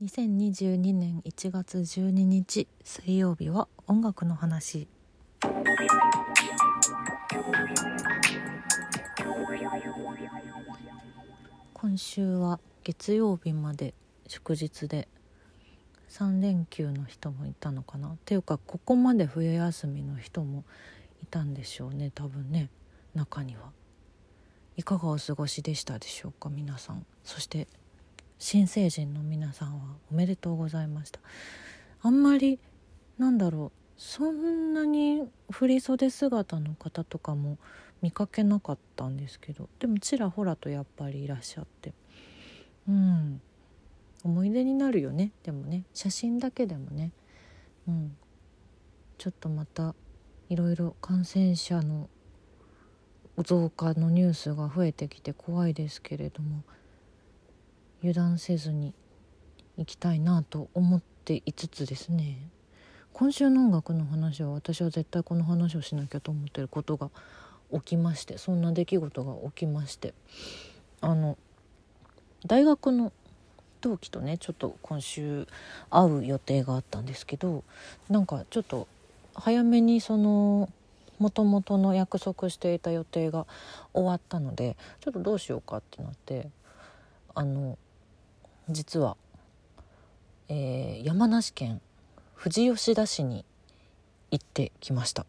2022年1月12日水曜日は音楽の話。今週は月曜日まで祝日で3連休の人もいたのかな。っていうかここまで冬休みの人もいたんでしょうね多分ね。中には。いかがお過ごしでしたでしょうか皆さん。そして新成人の皆さんはおめでとうございました。あんまりなんだろうそんなに振袖姿の方とかも見かけなかったんですけどでもちらほらとやっぱりいらっしゃって。うん。思い出になるよね。でもね。写真だけでもね。うん。ちょっとまたいろいろ感染者の増加のニュースが増えてきて怖いですけれども。油断せずに行きたいなと思っていつつですね。今週の音楽の話は私は絶対この話をしなきゃと思ってることが起きましてそんな出来事が起きまして。あの大学の同期とねちょっと今週会う予定があったんですけどなんかちょっと早めにそのもともとの約束していた予定が終わったのでちょっとどうしようかってなってあの実は、えー、山梨県富士吉田市に行ってきました。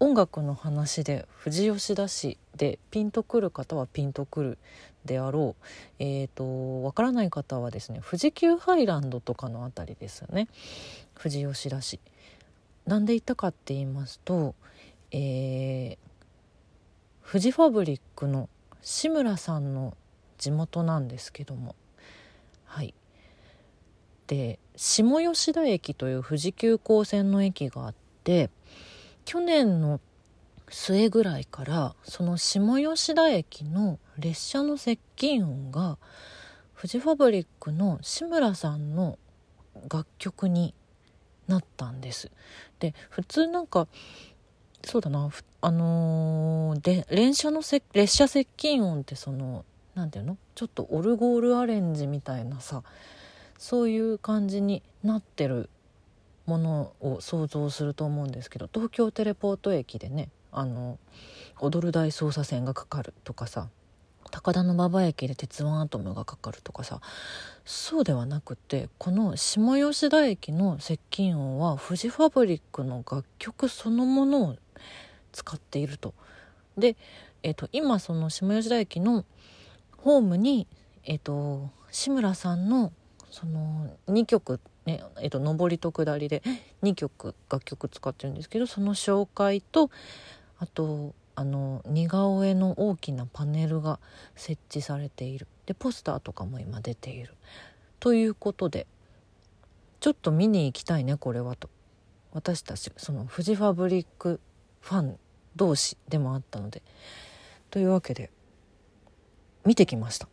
音楽の話で富士吉田市でピンとくる方はピンとくるであろうえっ、ー、とわからない方はですね富士急ハイランドとかの辺りですよね。富士吉田市。なんで行ったかって言いますとえー、フジファブリックの志村さんの地元なんですけどもはいで下吉田駅という富士急行線の駅があって去年の末ぐらいからその下吉田駅の列車の接近音がフジファブリックの志村さんの楽曲になったんです。で普通なんかそうだなあのー、で列車のせ列車接近音ってその何ていうの？ちょっとオルゴールアレンジみたいなさそういう感じになってるものを想像すると思うんですけど東京テレポート駅でねあの踊る大捜査線がかかるとかさ高田馬場駅で鉄腕アトムがかかるとかさそうではなくてこの下吉田駅の接近音はフジファブリックの楽曲そのものを使っていると。で、えーと、今その下吉田駅のホームに、えーと、志村さんのその2曲ねえーと、上りと下りで2曲楽曲使ってるんですけどその紹介とあとあの似顔絵の大きなパネルが設置されている。でポスターとかも今出ている。ということでちょっと見に行きたいねこれはと。私たちそのフジファブリックファン同士でもあったので。というわけで見てきました。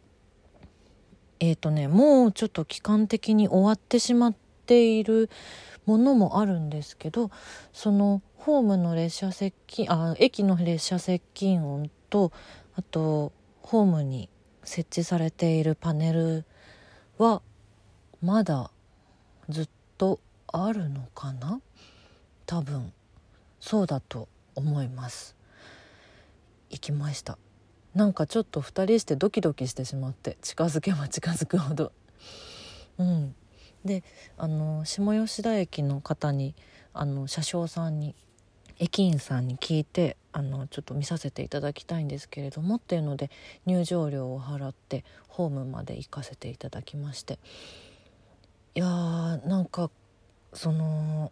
えっ、ー、とねもうちょっと期間的に終わってしまっているものもあるんですけどそのホームの列車接近あ駅の列車接近音とあとホームに設置されているパネルはまだずっとあるのかな？多分そうだと思います。行きました。なんかちょっと2人してドキドキしてしまって近づけば近づくほど。うん。であの下吉田駅の方にあの車掌さんに駅員さんに聞いてあのちょっと見させていただきたいんですけれどもっていうので入場料を払ってホームまで行かせていただきまして。いやーなんかその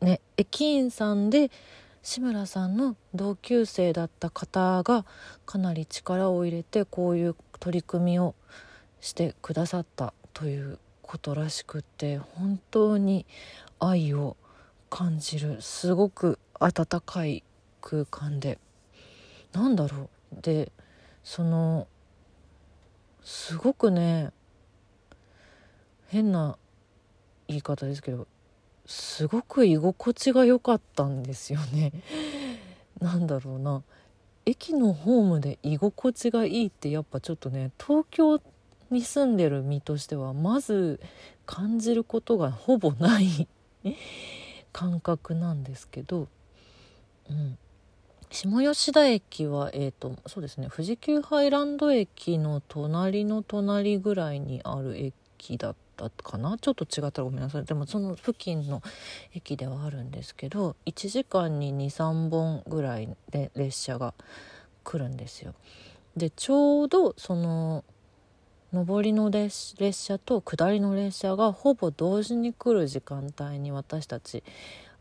ね駅員さんで志村さんの同級生だった方がかなり力を入れてこういう取り組みをしてくださったということらしくて本当に愛を感じるすごく温かい空間で。なんだろう。でそのすごくね変な言い方ですけどすごく居心地が良かったんですよね。なんだろうな。駅のホームで居心地がいいってやっぱちょっとね東京に住んでる身としてはまず感じることがほぼない 感覚なんですけど、うん、下吉田駅は、えーと、そうですね。富士急ハイランド駅の隣の隣ぐらいにある駅だっったかな？ちょっと違ったらごめんなさい。でもその付近の駅ではあるんですけど1時間に23本ぐらいで列車が来るんですよ。でちょうどその上りの列車と下りの列車がほぼ同時に来る時間帯に私たち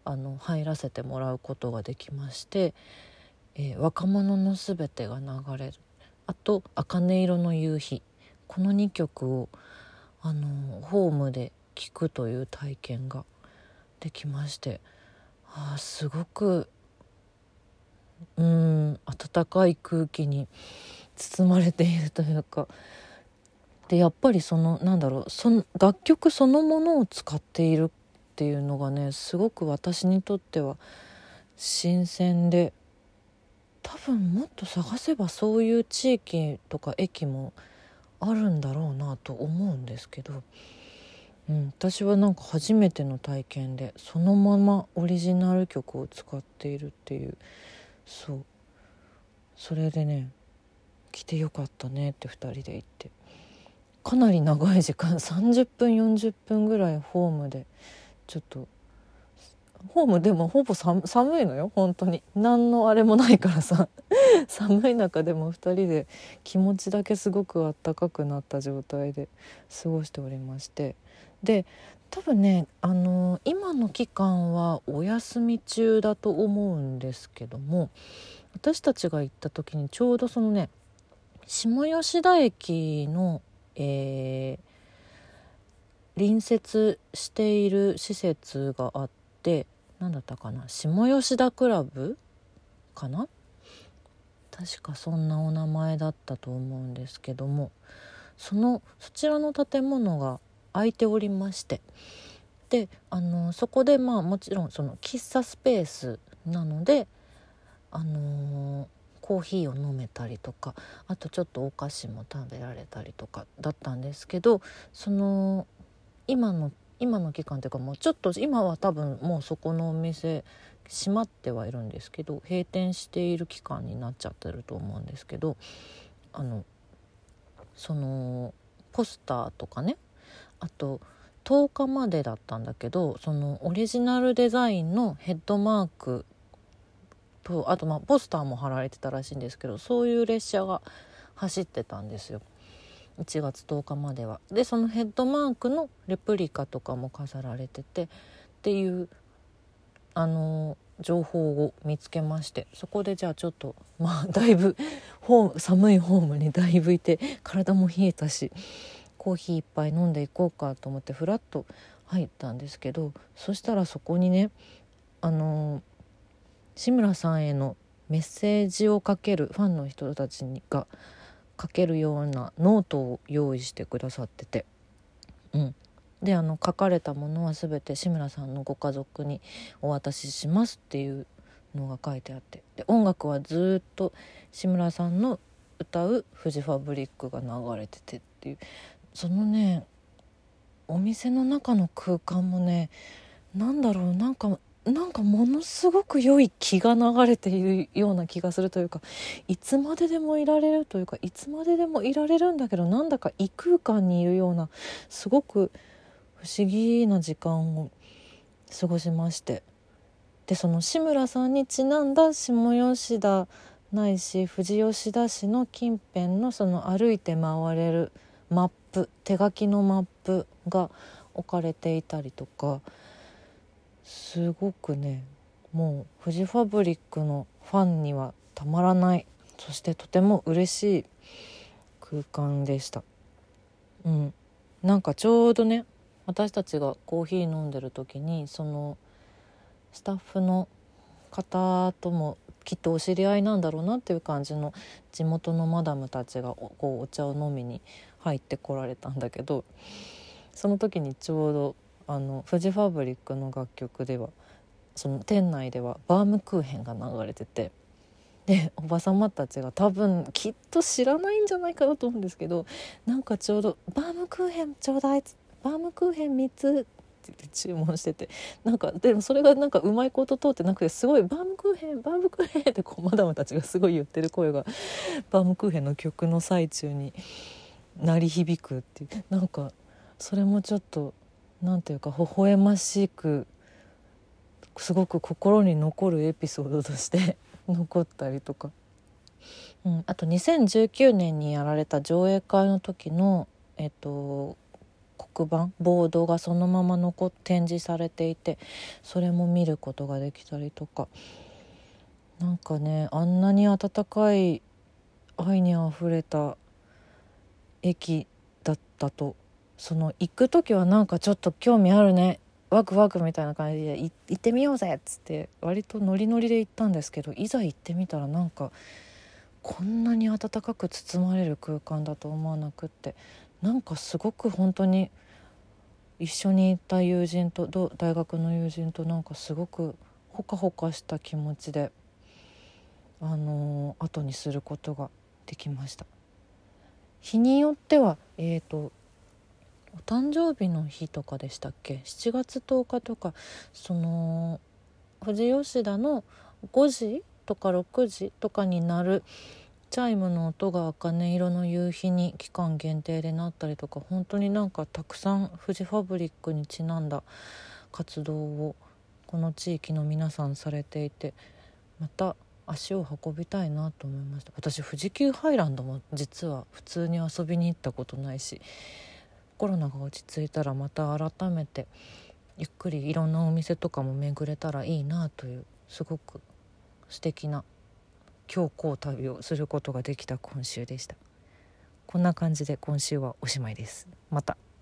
あの入らせてもらうことができましてえー、若者のすべてが流れる。あと「茜色の夕日」この2曲をあのホームで聴くという体験ができましてあすごくうん温かい空気に包まれているというかでやっぱりそのなんだろうその楽曲そのものを使っているっていうのがねすごく私にとっては新鮮で多分もっと探せばそういう地域とか駅もあるんだろうなと思うんですけど、うん、私はなんか初めての体験でそのままオリジナル曲を使っているっていうそう。それでね来てよかったねって2人で行って。かなり長い時間30分40分ぐらいホームでちょっとホームでもほぼ寒いのよ本当に。何のあれもないからさ。寒い中でも2人で気持ちだけすごくあったかくなった状態で過ごしておりまして。で多分ねあの今の期間はお休み中だと思うんですけども私たちが行った時にちょうどそのね下吉田駅の、えー、隣接している施設があって何だったかな下吉田クラブかな確かそんなお名前だったと思うんですけどもそのそちらの建物が空いておりましてであのそこでまあもちろんその喫茶スペースなのであのコーヒーを飲めたりとかあとちょっとお菓子も食べられたりとかだったんですけどその今の今の期間というかもうちょっと今は多分もうそこのお店閉まってはいるんですけど閉店している期間になっちゃってると思うんですけどあのそのポスターとかねあと10日までだったんだけどそのオリジナルデザインのヘッドマークとあとまあポスターも貼られてたらしいんですけどそういう列車が走ってたんですよ。1月10日まではでそのヘッドマークのレプリカとかも飾られててっていうあの情報を見つけましてそこでじゃあちょっと まあだいぶホーム寒いホームにだいぶいて体も冷えたしコーヒー一杯飲んでいこうかと思ってふらっと入ったんですけどそしたらそこにねあの志村さんへのメッセージをかけるファンの人たちが書けるようなノートを用意してくださってて、うん、であの書かれたものは全て志村さんのご家族にお渡ししますっていうのが書いてあって。で音楽はずっと志村さんの歌う「フジファブリック」が流れててっていう。そのねお店の中の空間もね何だろうなんかなんかものすごく良い気が流れているような気がするというかいつまででもいられるというかいつまででもいられるんだけどなんだか異空間にいるようなすごく不思議な時間を過ごしまして。でその志村さんにちなんだ下吉田ないし富士吉田市の近辺のその歩いて回れるマップ手書きのマップが置かれていたりとか。すごくねもうフジファブリックのファンにはたまらない。そしてとても嬉しい空間でした。うん。なんかちょうどね私たちがコーヒー飲んでる時にそのスタッフの方ともきっとお知り合いなんだろうなっていう感じの地元のマダムたちがこうお茶を飲みに入ってこられたんだけどその時にちょうどあのフジファブリックの楽曲ではその店内ではバームクーヘンが流れててでおばさまたちが多分きっと知らないんじゃないかなと思うんですけどなんかちょうど「バームクーヘンちょうだい」っつっバームクーヘン3つ」って注文しててなんかでもそれがなんかうまいこと通ってなくてすごい「バームクーヘンバームクーヘン」ってこうマダムたちがすごい言ってる声がバームクーヘンの曲の最中に鳴り響くっていうなんかそれもちょっとなんていうか微笑ましくすごく心に残るエピソードとして残ったりとか、うん、あと2019年にやられた上映会の時のえっと黒板ボードがそのまま残展示されていてそれも見ることができたりとか。なんかねあんなに温かい愛にあふれた駅だったとその行く時はなんかちょっと興味あるねワクワクみたいな感じで行ってみようぜっつって割とノリノリで行ったんですけどいざ行ってみたらなんかこんなに温かく包まれる空間だと思わなくって。なんかすごく本当に一緒に行った友人と大学の友人となんかすごくほかほかした気持ちであのー、後にすることができました。日によってはえっ、ー、とお誕生日の日とかでしたっけ？7月10日とかその富士吉田の5時とか6時とかになるチャイムの音が茜色の夕日に期間限定でなったりとか本当になんかたくさんフジファブリックにちなんだ活動をこの地域の皆さんされていてまた足を運びたいなと思いました。私富士急ハイランドも実は普通に遊びに行ったことないしコロナが落ち着いたらまた改めてゆっくりいろんなお店とかも巡れたらいいなというすごく素敵な強行旅をすることができた今週でした。こんな感じで今週はおしまいです。また。